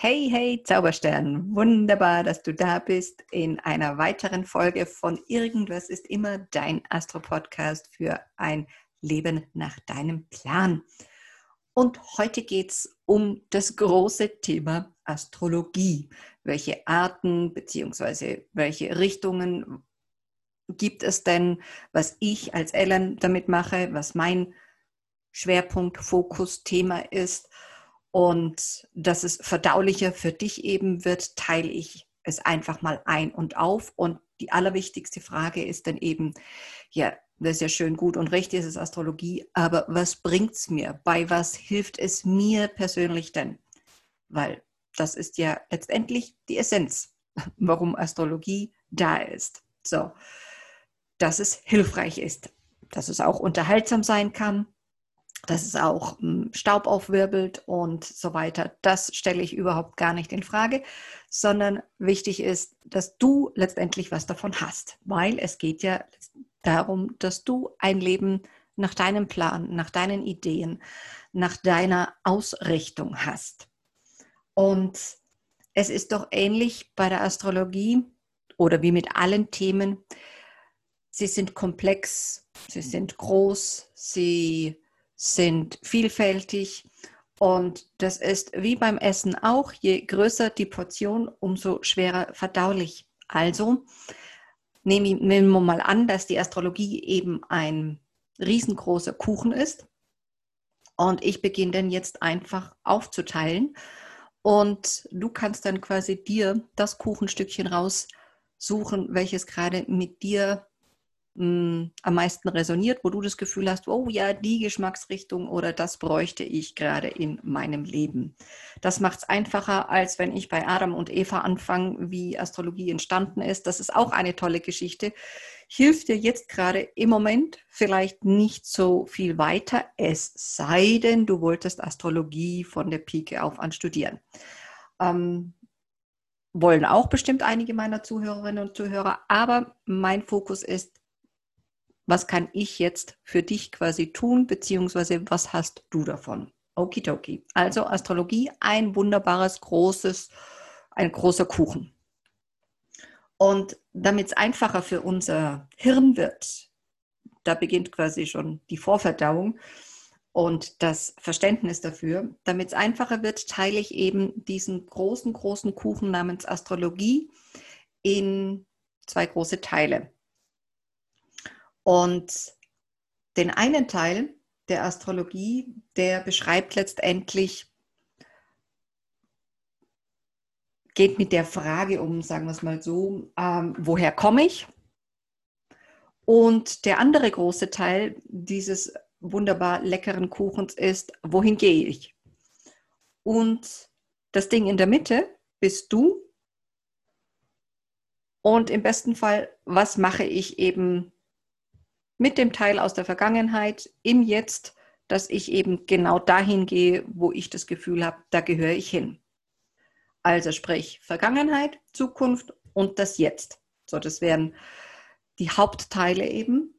Hey, hey, Zauberstern, wunderbar, dass du da bist in einer weiteren Folge von Irgendwas ist immer dein Astro-Podcast für ein Leben nach deinem Plan. Und heute geht es um das große Thema Astrologie. Welche Arten bzw. welche Richtungen gibt es denn, was ich als Ellen damit mache, was mein Schwerpunkt, Fokus, Thema ist und dass es verdaulicher für dich eben wird, teile ich es einfach mal ein und auf. Und die allerwichtigste Frage ist dann eben, ja, das ist ja schön, gut und richtig, es ist Astrologie, aber was bringt es mir? Bei was hilft es mir persönlich denn? Weil das ist ja letztendlich die Essenz, warum Astrologie da ist. So, dass es hilfreich ist, dass es auch unterhaltsam sein kann, dass es auch hm, Staub aufwirbelt und so weiter. Das stelle ich überhaupt gar nicht in Frage, sondern wichtig ist, dass du letztendlich was davon hast, weil es geht ja darum, dass du ein Leben nach deinem Plan, nach deinen Ideen, nach deiner Ausrichtung hast. Und es ist doch ähnlich bei der Astrologie oder wie mit allen Themen. Sie sind komplex, sie sind groß, sie sind vielfältig. Und das ist wie beim Essen auch, je größer die Portion, umso schwerer verdaulich. Also nehmen wir mal an, dass die Astrologie eben ein riesengroßer Kuchen ist. Und ich beginne dann jetzt einfach aufzuteilen. Und du kannst dann quasi dir das Kuchenstückchen raussuchen, welches gerade mit dir mh, am meisten resoniert, wo du das Gefühl hast, oh ja, die Geschmacksrichtung oder das bräuchte ich gerade in meinem Leben. Das macht es einfacher, als wenn ich bei Adam und Eva anfange, wie Astrologie entstanden ist. Das ist auch eine tolle Geschichte. Hilft dir jetzt gerade im Moment vielleicht nicht so viel weiter, es sei denn, du wolltest Astrologie von der Pike auf an studieren. Ähm, wollen auch bestimmt einige meiner Zuhörerinnen und Zuhörer, aber mein Fokus ist was kann ich jetzt für dich quasi tun, beziehungsweise was hast du davon? Okidoki. Also Astrologie, ein wunderbares, großes, ein großer Kuchen. Und damit es einfacher für unser Hirn wird, da beginnt quasi schon die Vorverdauung und das Verständnis dafür. Damit es einfacher wird, teile ich eben diesen großen, großen Kuchen namens Astrologie in zwei große Teile. Und den einen Teil der Astrologie, der beschreibt letztendlich, geht mit der Frage um, sagen wir es mal so, ähm, woher komme ich? Und der andere große Teil dieses wunderbar leckeren Kuchens ist, wohin gehe ich? Und das Ding in der Mitte bist du. Und im besten Fall, was mache ich eben mit dem Teil aus der Vergangenheit im Jetzt, dass ich eben genau dahin gehe, wo ich das Gefühl habe, da gehöre ich hin. Also sprich Vergangenheit, Zukunft und das Jetzt. So, das wären die Hauptteile eben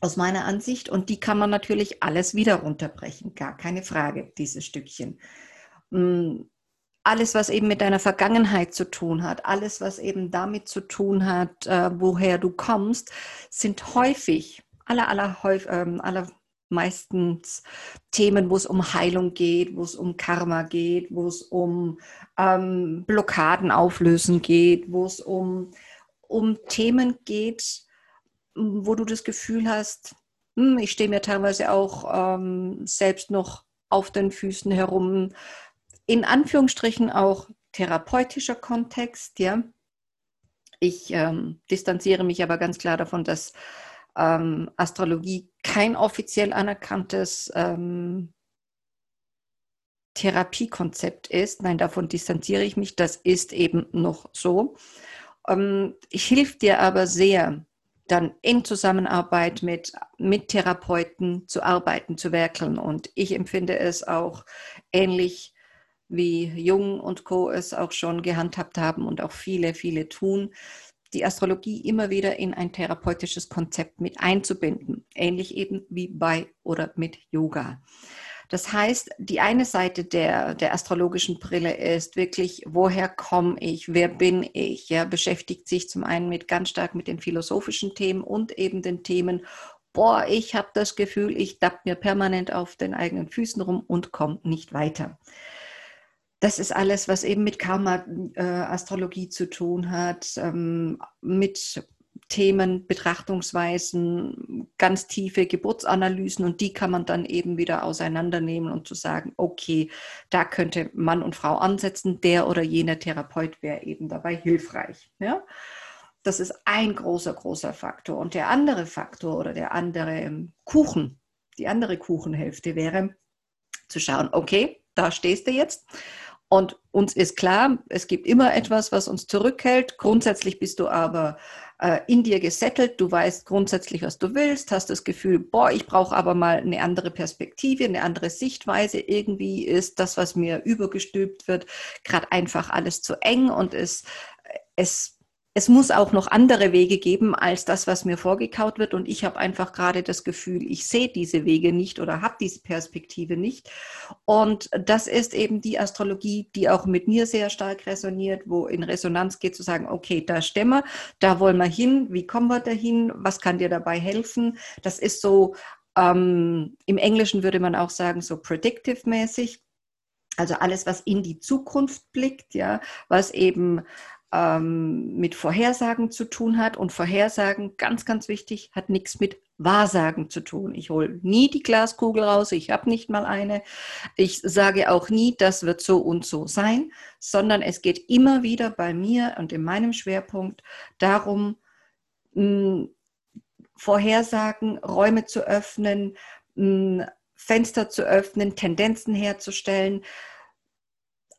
aus meiner Ansicht und die kann man natürlich alles wieder runterbrechen, gar keine Frage, dieses Stückchen. Alles, was eben mit deiner Vergangenheit zu tun hat, alles, was eben damit zu tun hat, äh, woher du kommst, sind häufig, aller, aller, häufig, ähm, aller meistens Themen, wo es um Heilung geht, wo es um Karma geht, wo es um ähm, Blockaden auflösen geht, wo es um, um Themen geht, wo du das Gefühl hast, hm, ich stehe mir teilweise auch ähm, selbst noch auf den Füßen herum, in Anführungsstrichen auch therapeutischer Kontext, ja. Ich ähm, distanziere mich aber ganz klar davon, dass ähm, Astrologie kein offiziell anerkanntes ähm, Therapiekonzept ist. Nein, davon distanziere ich mich. Das ist eben noch so. Ähm, hilft dir aber sehr, dann in Zusammenarbeit mit, mit Therapeuten zu arbeiten, zu werkeln. Und ich empfinde es auch ähnlich wie Jung und Co. es auch schon gehandhabt haben und auch viele, viele tun, die Astrologie immer wieder in ein therapeutisches Konzept mit einzubinden, ähnlich eben wie bei oder mit Yoga. Das heißt, die eine Seite der, der astrologischen Brille ist wirklich, woher komme ich, wer bin ich? Ja, beschäftigt sich zum einen mit ganz stark mit den philosophischen Themen und eben den Themen, boah, ich habe das Gefühl, ich dapp mir permanent auf den eigenen Füßen rum und komme nicht weiter. Das ist alles, was eben mit Karma-Astrologie äh, zu tun hat, ähm, mit Themen, Betrachtungsweisen, ganz tiefe Geburtsanalysen und die kann man dann eben wieder auseinandernehmen und zu sagen, okay, da könnte Mann und Frau ansetzen, der oder jener Therapeut wäre eben dabei hilfreich. Ja? Das ist ein großer, großer Faktor. Und der andere Faktor oder der andere Kuchen, die andere Kuchenhälfte wäre zu schauen, okay, da stehst du jetzt und uns ist klar, es gibt immer etwas, was uns zurückhält. Grundsätzlich bist du aber äh, in dir gesettelt. Du weißt grundsätzlich, was du willst, hast das Gefühl, boah, ich brauche aber mal eine andere Perspektive, eine andere Sichtweise. Irgendwie ist das, was mir übergestülpt wird, gerade einfach alles zu eng und es, es es muss auch noch andere Wege geben als das, was mir vorgekaut wird. Und ich habe einfach gerade das Gefühl, ich sehe diese Wege nicht oder habe diese Perspektive nicht. Und das ist eben die Astrologie, die auch mit mir sehr stark resoniert, wo in Resonanz geht zu sagen, okay, da stemmen wir, da wollen wir hin, wie kommen wir dahin, was kann dir dabei helfen? Das ist so, ähm, im Englischen würde man auch sagen, so predictive-mäßig. Also alles, was in die Zukunft blickt, ja, was eben ähm, mit Vorhersagen zu tun hat. Und Vorhersagen, ganz, ganz wichtig, hat nichts mit Wahrsagen zu tun. Ich hole nie die Glaskugel raus, ich habe nicht mal eine. Ich sage auch nie, das wird so und so sein, sondern es geht immer wieder bei mir und in meinem Schwerpunkt darum, mh, Vorhersagen, Räume zu öffnen, mh, Fenster zu öffnen, Tendenzen herzustellen.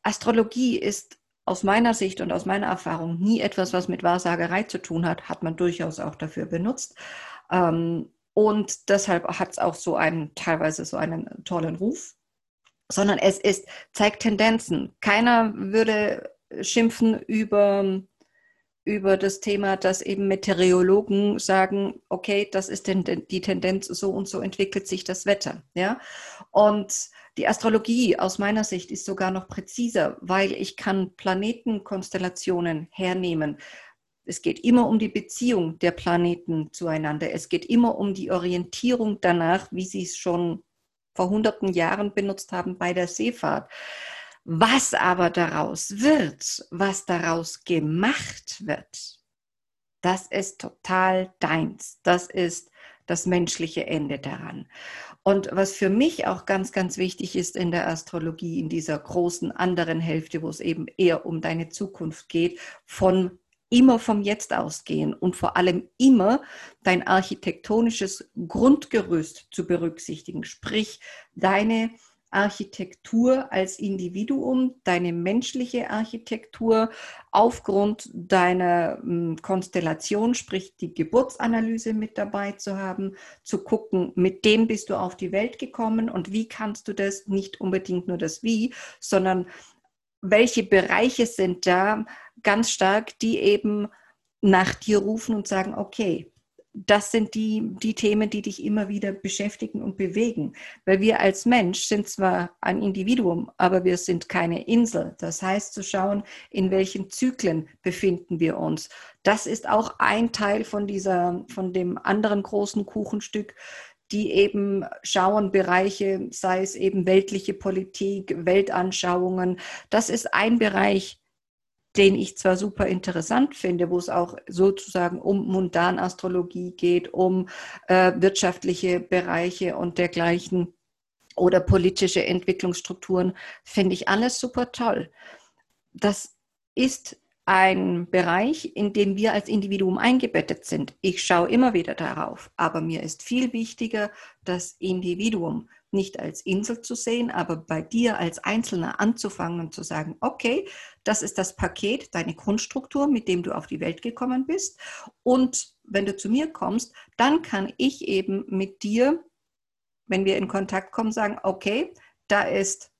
Astrologie ist aus meiner Sicht und aus meiner Erfahrung nie etwas, was mit Wahrsagerei zu tun hat, hat man durchaus auch dafür benutzt. Ähm, und deshalb hat es auch so einen, teilweise so einen tollen Ruf, sondern es ist, zeigt Tendenzen. Keiner würde schimpfen über, über das Thema, dass eben Meteorologen sagen, okay, das ist denn die Tendenz, so und so entwickelt sich das Wetter. Ja? Und die Astrologie aus meiner Sicht ist sogar noch präziser, weil ich kann Planetenkonstellationen hernehmen. Es geht immer um die Beziehung der Planeten zueinander. Es geht immer um die Orientierung danach, wie sie es schon vor hunderten Jahren benutzt haben bei der Seefahrt. Was aber daraus wird, was daraus gemacht wird, das ist total deins. Das ist das menschliche Ende daran. Und was für mich auch ganz, ganz wichtig ist in der Astrologie, in dieser großen anderen Hälfte, wo es eben eher um deine Zukunft geht, von immer vom Jetzt ausgehen und vor allem immer dein architektonisches Grundgerüst zu berücksichtigen, sprich deine Architektur als Individuum, deine menschliche Architektur aufgrund deiner hm, Konstellation, sprich die Geburtsanalyse mit dabei zu haben, zu gucken, mit dem bist du auf die Welt gekommen und wie kannst du das, nicht unbedingt nur das Wie, sondern welche Bereiche sind da ganz stark, die eben nach dir rufen und sagen, okay, das sind die, die Themen, die dich immer wieder beschäftigen und bewegen. Weil wir als Mensch sind zwar ein Individuum, aber wir sind keine Insel. Das heißt, zu schauen, in welchen Zyklen befinden wir uns. Das ist auch ein Teil von dieser, von dem anderen großen Kuchenstück, die eben schauen, Bereiche, sei es eben weltliche Politik, Weltanschauungen. Das ist ein Bereich, den ich zwar super interessant finde, wo es auch sozusagen um Mundanastrologie geht, um äh, wirtschaftliche Bereiche und dergleichen oder politische Entwicklungsstrukturen, finde ich alles super toll. Das ist ein Bereich, in dem wir als Individuum eingebettet sind. Ich schaue immer wieder darauf, aber mir ist viel wichtiger das Individuum nicht als Insel zu sehen, aber bei dir als Einzelner anzufangen und zu sagen, okay, das ist das Paket, deine Grundstruktur, mit dem du auf die Welt gekommen bist. Und wenn du zu mir kommst, dann kann ich eben mit dir, wenn wir in Kontakt kommen, sagen, okay, da ist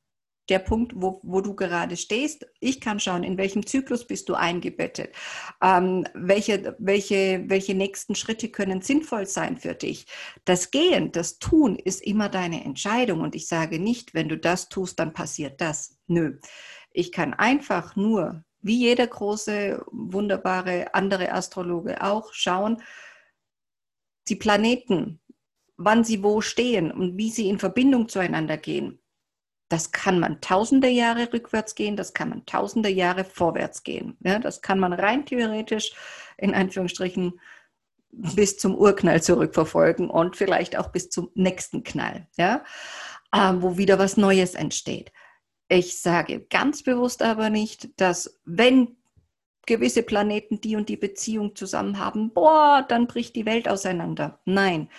der Punkt, wo, wo du gerade stehst. Ich kann schauen, in welchem Zyklus bist du eingebettet. Ähm, welche, welche, welche nächsten Schritte können sinnvoll sein für dich. Das Gehen, das Tun ist immer deine Entscheidung. Und ich sage nicht, wenn du das tust, dann passiert das. Nö. Ich kann einfach nur, wie jeder große, wunderbare andere Astrologe auch, schauen, die Planeten, wann sie wo stehen und wie sie in Verbindung zueinander gehen. Das kann man tausende Jahre rückwärts gehen, das kann man tausende Jahre vorwärts gehen. Ja, das kann man rein theoretisch in Anführungsstrichen bis zum Urknall zurückverfolgen und vielleicht auch bis zum nächsten Knall, ja, äh, wo wieder was Neues entsteht. Ich sage ganz bewusst aber nicht, dass wenn gewisse Planeten die und die Beziehung zusammen haben, boah, dann bricht die Welt auseinander. Nein,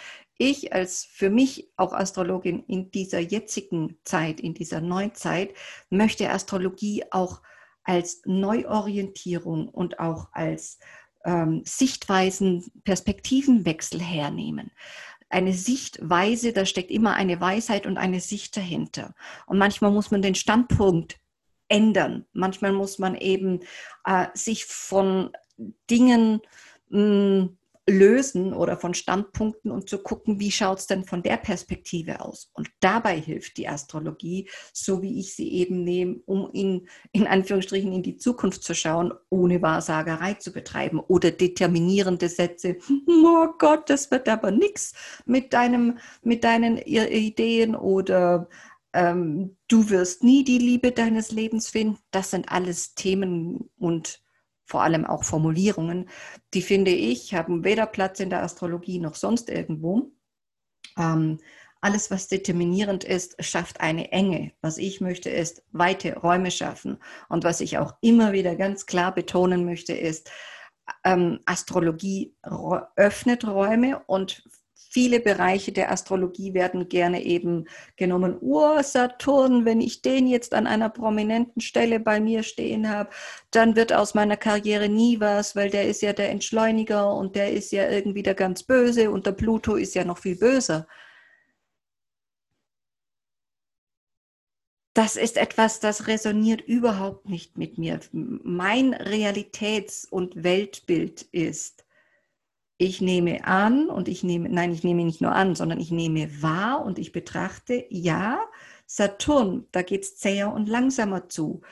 ich als für mich auch Astrologin in dieser jetzigen Zeit, in dieser Neuzeit, möchte Astrologie auch als Neuorientierung und auch als ähm, Sichtweisen, Perspektivenwechsel hernehmen. Eine Sichtweise, da steckt immer eine Weisheit und eine Sicht dahinter. Und manchmal muss man den Standpunkt ändern. Manchmal muss man eben äh, sich von Dingen mh, hm, lösen oder von Standpunkten und zu gucken, wie schaut es denn von der Perspektive aus. Und dabei hilft die Astrologie, so wie ich sie eben nehme, um in, in Anführungsstrichen in die Zukunft zu schauen, ohne Wahrsagerei zu betreiben oder determinierende Sätze. Oh Gott, das wird aber nichts mit, mit deinen Ideen oder ähm, du wirst nie die Liebe deines Lebens finden. Das sind alles Themen und vor allem auch Formulierungen, die finde ich, haben weder Platz in der Astrologie noch sonst irgendwo. Ähm, alles, was determinierend ist, schafft eine Enge. Was ich möchte, ist weite Räume schaffen. Und was ich auch immer wieder ganz klar betonen möchte, ist, ähm, Astrologie öffnet Räume und viele Bereiche der Astrologie werden gerne eben genommen. Oh, Saturn, wenn ich den jetzt an einer prominenten Stelle bei mir stehen habe, dann wird aus meiner Karriere nie was, weil der ist ja der Entschleuniger und der ist ja irgendwie der ganz Böse und der Pluto ist ja noch viel böser. das ist etwas, das resoniert überhaupt nicht mit mir. Mein Realitäts- und Weltbild ist, ich nehme an und ich nehme, nein, ich nehme nicht nur an, sondern ich nehme wahr und ich betrachte, ja, Saturn, da geht es zäher und langsamer zu.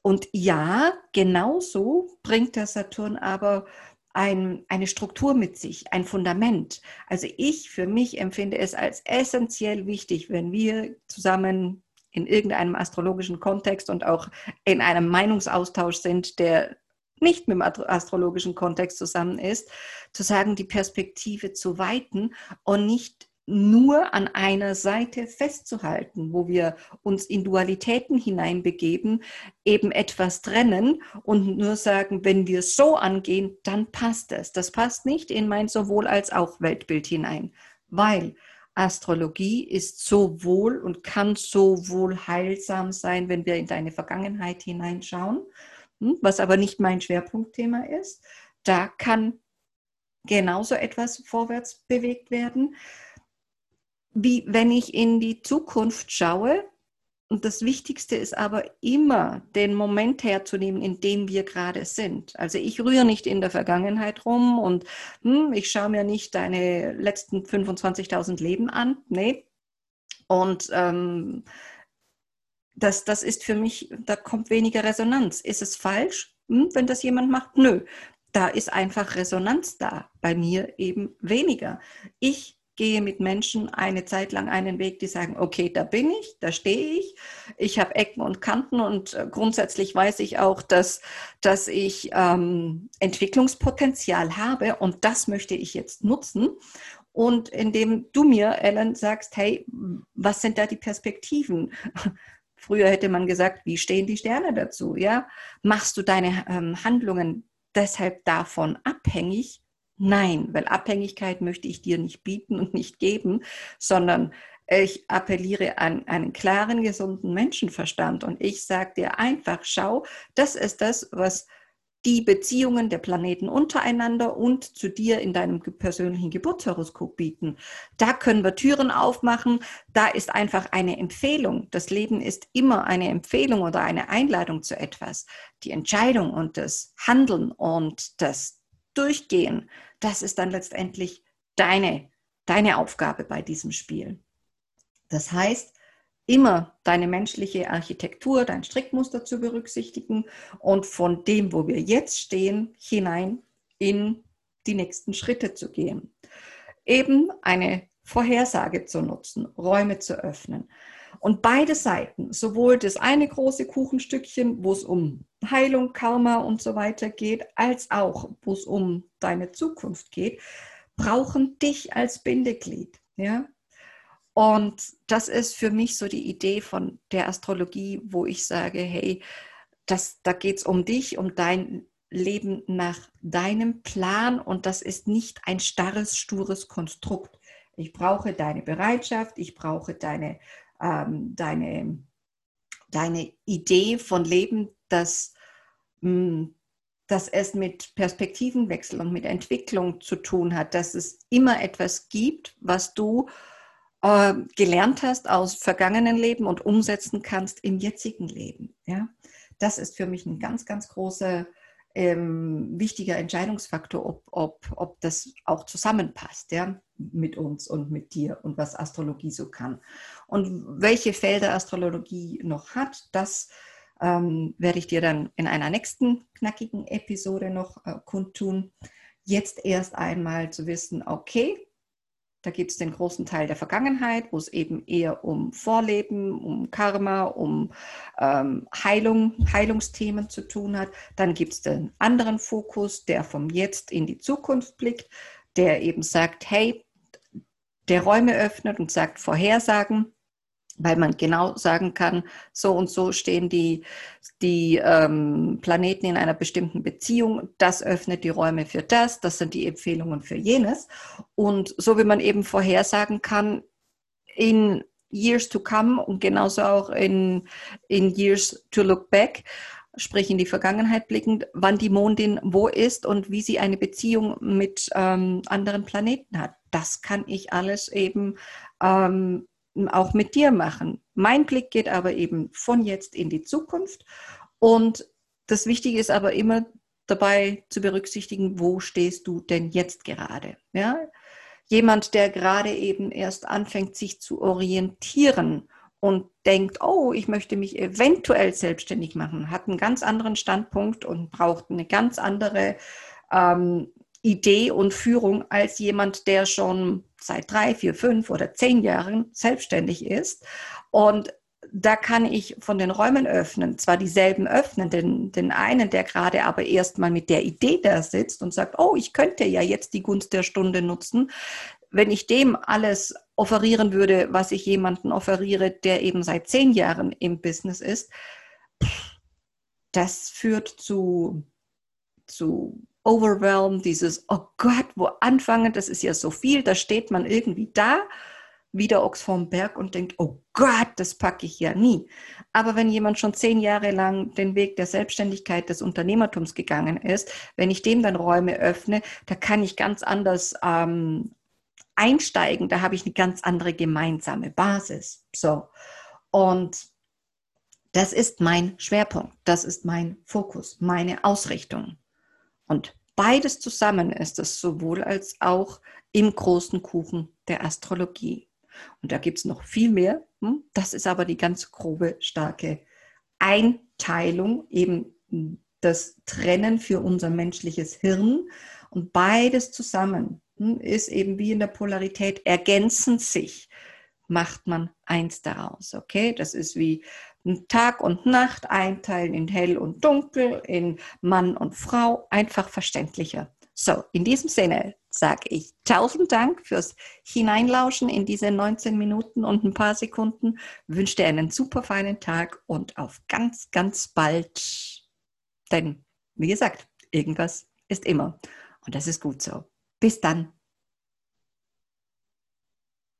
Und ja, genauso bringt der Saturn aber ein, eine Struktur mit sich, ein Fundament. Also ich für mich empfinde es als essentiell wichtig, wenn wir zusammen in irgendeinem astrologischen Kontext und auch in einem Meinungsaustausch sind, der nicht mit dem astrologischen Kontext zusammen ist, zu sagen, die Perspektive zu weiten und nicht nur an einer Seite festzuhalten, wo wir uns in Dualitäten hineinbegeben, eben etwas trennen und nur sagen, wenn wir so angehen, dann passt es. Das passt nicht in mein sowohl als auch Weltbild hinein, weil Astrologie ist sowohl und kann sowohl heilsam sein, wenn wir in deine Vergangenheit hineinschauen, was aber nicht mein Schwerpunktthema ist. Da kann genauso etwas vorwärts bewegt werden, wie wenn ich in die Zukunft schaue. Und das Wichtigste ist aber immer, den Moment herzunehmen, in dem wir gerade sind. Also ich rühre nicht in der Vergangenheit rum und hm, ich schaue mir nicht deine letzten 25.000 Leben an. Nee. Und ähm, das, das ist für mich, da kommt weniger Resonanz. Ist es falsch, hm, wenn das jemand macht? Nö. Da ist einfach Resonanz da. Bei mir eben weniger. Ich gehe mit Menschen eine Zeit lang einen Weg, die sagen, okay, da bin ich, da stehe ich, ich habe Ecken und Kanten und äh, grundsätzlich weiß ich auch, dass, dass ich ähm, Entwicklungspotenzial habe und das möchte ich jetzt nutzen. Und indem du mir, Ellen, sagst, hey, was sind da die Perspektiven? Früher hätte man gesagt, wie stehen die Sterne dazu? Ja? Machst du deine ähm, Handlungen deshalb davon abhängig? Nein, weil Abhängigkeit möchte ich dir nicht bieten und nicht geben, sondern ich appelliere an einen klaren, gesunden Menschenverstand und ich sage dir einfach, schau, das ist das, was die Beziehungen der Planeten untereinander und zu dir in deinem persönlichen Geburtshoroskop bieten. Da können wir Türen aufmachen. Da ist einfach eine Empfehlung. Das Leben ist immer eine Empfehlung oder eine Einladung zu etwas. Die Entscheidung und das Handeln und das Durchgehen, das ist dann letztendlich deine, deine Aufgabe bei diesem Spiel. Das heißt, immer deine menschliche Architektur, dein Strickmuster zu berücksichtigen und von dem, wo wir jetzt stehen, hinein in die nächsten Schritte zu gehen. Eben eine Vorhersage zu nutzen, Räume zu öffnen. Und beide Seiten, sowohl das eine große Kuchenstückchen, wo es um Heilung, Karma und so weiter geht, als auch, wo es um deine Zukunft geht, brauchen dich als Bindeglied. Ja? Und das ist für mich so die Idee von der Astrologie, wo ich sage, hey, das, da geht es um dich, um dein Leben nach deinem Plan und das ist nicht ein starres, stures Konstrukt. Ich brauche deine Bereitschaft, ich brauche deine, ähm, deine, deine Idee von Leben, dass, mh, hm, dass es mit Perspektivenwechsel und mit Entwicklung zu tun hat, dass es immer etwas gibt, was du äh, gelernt hast aus vergangenen Leben und umsetzen kannst im jetzigen Leben. Ja? Das ist für mich ein ganz, ganz großer, ähm, wichtiger Entscheidungsfaktor, ob, ob, ob das auch zusammenpasst ja? mit uns und mit dir und was Astrologie so kann. Und welche Felder Astrologie noch hat, das ähm, werde ich dir dann in einer nächsten knackigen Episode noch äh, kundtun. Jetzt erst einmal zu wissen, okay, da gibt es den großen Teil der Vergangenheit, wo es eben eher um Vorleben, um Karma, um ähm, Heilung, Heilungsthemen zu tun hat. Dann gibt es den anderen Fokus, der vom Jetzt in die Zukunft blickt, der eben sagt, hey, der Räume öffnet und sagt Vorhersagen weil man genau sagen kann, so und so stehen die, die ähm, Planeten in einer bestimmten Beziehung, das öffnet die Räume für das, das sind die Empfehlungen für jenes. Und so wie man eben vorhersagen kann, in Years to come und genauso auch in, in Years to look back, sprich in die Vergangenheit blickend, wann die Mondin wo ist und wie sie eine Beziehung mit ähm, anderen Planeten hat. Das kann ich alles eben ähm, auch mit dir machen. Mein Blick geht aber eben von jetzt in die Zukunft. Und das Wichtige ist aber immer dabei zu berücksichtigen, wo stehst du denn jetzt gerade? Ja? Jemand, der gerade eben erst anfängt, sich zu orientieren und denkt, oh, ich möchte mich eventuell selbstständig machen, hat einen ganz anderen Standpunkt und braucht eine ganz andere ähm, Idee und Führung als jemand, der schon seit drei, vier, fünf oder zehn Jahren selbstständig ist. Und da kann ich von den Räumen öffnen, zwar dieselben öffnen, den, den einen, der gerade aber erstmal mit der Idee da sitzt und sagt, oh, ich könnte ja jetzt die Gunst der Stunde nutzen. Wenn ich dem alles offerieren würde, was ich jemanden offeriere, der eben seit zehn Jahren im Business ist, das führt zu, zu Overwhelm, dieses, oh Gott, wo anfangen, das ist ja so viel, da steht man irgendwie da, wie der Ochs vorm Berg und denkt, oh Gott, das packe ich ja nie. Aber wenn jemand schon zehn Jahre lang den Weg der Selbstständigkeit, des Unternehmertums gegangen ist, wenn ich dem dann Räume öffne, da kann ich ganz anders ähm, einsteigen, da habe ich eine ganz andere gemeinsame Basis. So. Und das ist mein Schwerpunkt, das ist mein Fokus, meine Ausrichtung. Und beides zusammen ist es sowohl als auch im großen Kuchen der Astrologie. Und da gibt es noch viel mehr. Hm? Das ist aber die ganz grobe, starke Einteilung, eben das Trennen für unser menschliches Hirn. Und beides zusammen hm, ist eben wie in der Polarität, ergänzen sich, macht man eins daraus. Okay, das ist wie Tag und Nacht einteilen in hell und dunkel, in Mann und Frau, einfach verständlicher. So, in diesem Sinne sage ich tausend Dank fürs Hineinlauschen in diese 19 Minuten und ein paar Sekunden. Wünsche dir einen super feinen Tag und auf ganz, ganz bald. Denn, wie gesagt, irgendwas ist immer. Und das ist gut so. Bis dann.